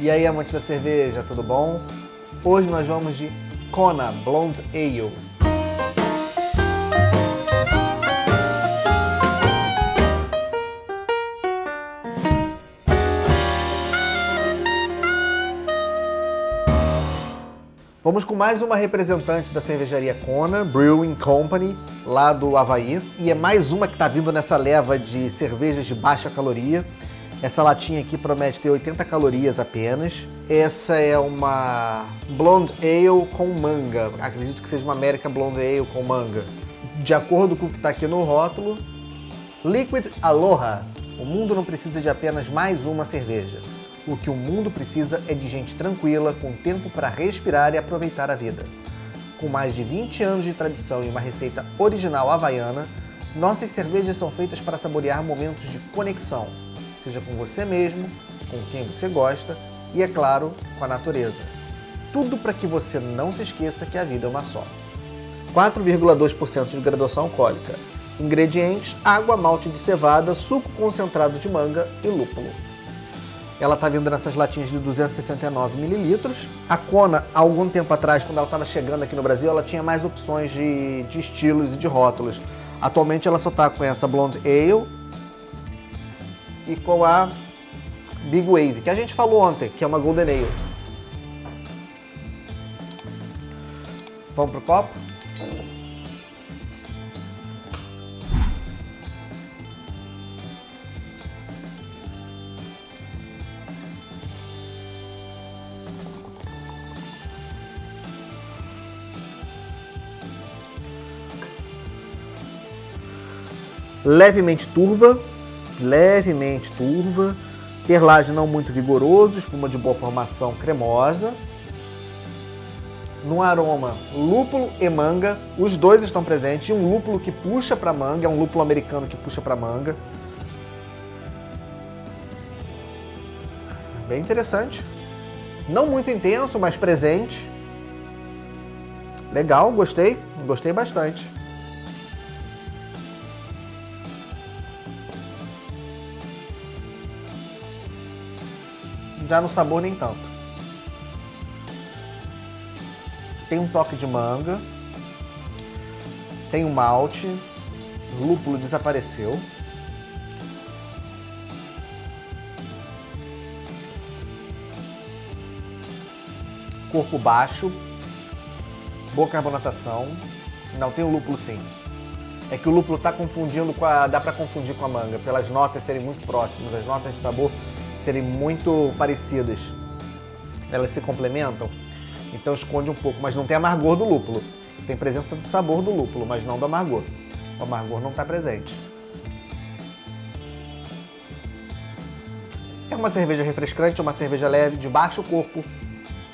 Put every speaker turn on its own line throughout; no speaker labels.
E aí, amantes da cerveja, tudo bom? Hoje nós vamos de Kona Blonde Ale. Vamos com mais uma representante da cervejaria Kona, Brewing Company, lá do Havaí. E é mais uma que está vindo nessa leva de cervejas de baixa caloria. Essa latinha aqui promete ter 80 calorias apenas. Essa é uma Blonde Ale com manga. Acredito que seja uma American Blonde Ale com manga. De acordo com o que está aqui no rótulo, Liquid Aloha. O mundo não precisa de apenas mais uma cerveja. O que o mundo precisa é de gente tranquila, com tempo para respirar e aproveitar a vida. Com mais de 20 anos de tradição e uma receita original havaiana, nossas cervejas são feitas para saborear momentos de conexão, seja com você mesmo, com quem você gosta e, é claro, com a natureza. Tudo para que você não se esqueça que a vida é uma só. 4,2% de graduação alcoólica. Ingredientes: água, malte de cevada, suco concentrado de manga e lúpulo. Ela está vindo nessas latinhas de 269 mililitros. A Kona, há algum tempo atrás, quando ela estava chegando aqui no Brasil, ela tinha mais opções de, de estilos e de rótulos. Atualmente ela só está com essa Blonde Ale e com a Big Wave, que a gente falou ontem, que é uma Golden Ale. Vamos pro copo? levemente turva, levemente turva, perlagem não muito vigoroso, espuma de boa formação cremosa. No aroma, lúpulo e manga, os dois estão presentes. Um lúpulo que puxa para manga, é um lúpulo americano que puxa para manga. Bem interessante. Não muito intenso, mas presente. Legal, gostei, gostei bastante. Já no sabor, nem tanto. Tem um toque de manga. Tem um malte. O lúpulo desapareceu. Corpo baixo. Boa carbonatação. Não, tem o lúpulo sim. É que o lúpulo está confundindo com a. dá para confundir com a manga, pelas notas serem muito próximas. As notas de sabor serem muito parecidas. Elas se complementam, então esconde um pouco, mas não tem amargor do lúpulo. Tem presença do sabor do lúpulo, mas não do amargor. O amargor não está presente. É uma cerveja refrescante, uma cerveja leve, de baixo corpo.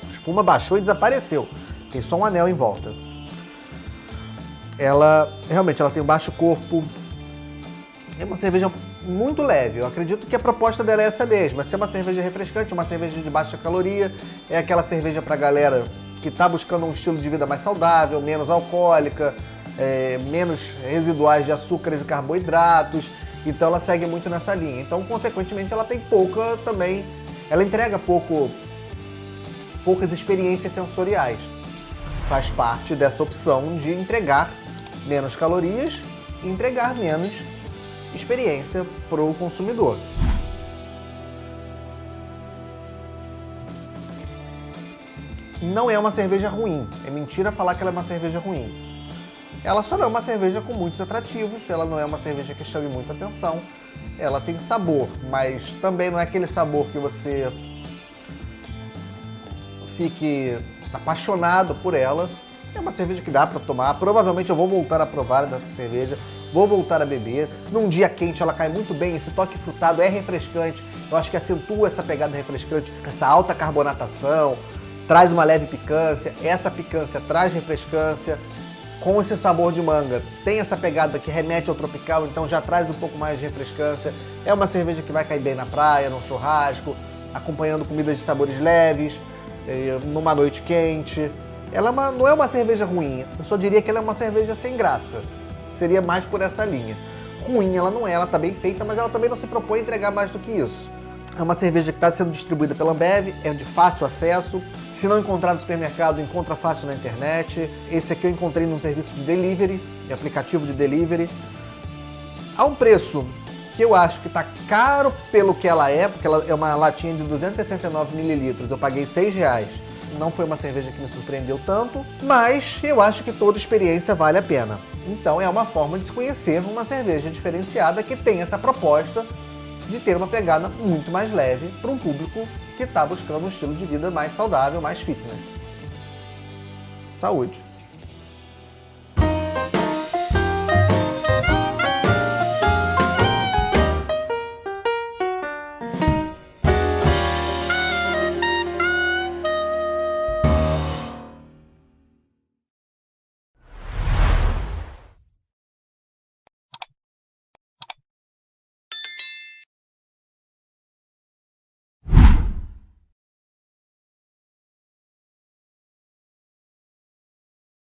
A espuma baixou e desapareceu. Tem só um anel em volta. Ela realmente ela tem um baixo corpo. É uma cerveja muito leve. Eu acredito que a proposta dela é essa mesma, é uma cerveja refrescante, uma cerveja de baixa caloria, é aquela cerveja para galera que está buscando um estilo de vida mais saudável, menos alcoólica, é, menos residuais de açúcares e carboidratos. Então ela segue muito nessa linha. Então, consequentemente, ela tem pouca também, ela entrega pouco, poucas experiências sensoriais. Faz parte dessa opção de entregar menos calorias e entregar menos experiência para o consumidor. Não é uma cerveja ruim, é mentira falar que ela é uma cerveja ruim. Ela só não é uma cerveja com muitos atrativos, ela não é uma cerveja que chame muita atenção, ela tem sabor, mas também não é aquele sabor que você fique apaixonado por ela. É uma cerveja que dá para tomar. Provavelmente eu vou voltar a provar dessa cerveja vou voltar a beber. Num dia quente ela cai muito bem, esse toque frutado é refrescante, eu acho que acentua essa pegada refrescante, essa alta carbonatação, traz uma leve picância, essa picância traz refrescância, com esse sabor de manga. Tem essa pegada que remete ao tropical, então já traz um pouco mais de refrescância. É uma cerveja que vai cair bem na praia, no churrasco, acompanhando comidas de sabores leves, eh, numa noite quente. Ela é não é uma cerveja ruim, eu só diria que ela é uma cerveja sem graça seria mais por essa linha. Ruim ela não é, ela tá bem feita, mas ela também não se propõe a entregar mais do que isso. É uma cerveja que está sendo distribuída pela Ambev, é de fácil acesso. Se não encontrar no supermercado, encontra fácil na internet. Esse aqui eu encontrei num serviço de delivery, de aplicativo de delivery. A um preço que eu acho que está caro pelo que ela é, porque ela é uma latinha de 269 mililitros. Eu paguei 6 reais. Não foi uma cerveja que me surpreendeu tanto, mas eu acho que toda experiência vale a pena. Então é uma forma de se conhecer uma cerveja diferenciada que tem essa proposta de ter uma pegada muito mais leve para um público que está buscando um estilo de vida mais saudável, mais fitness. Saúde!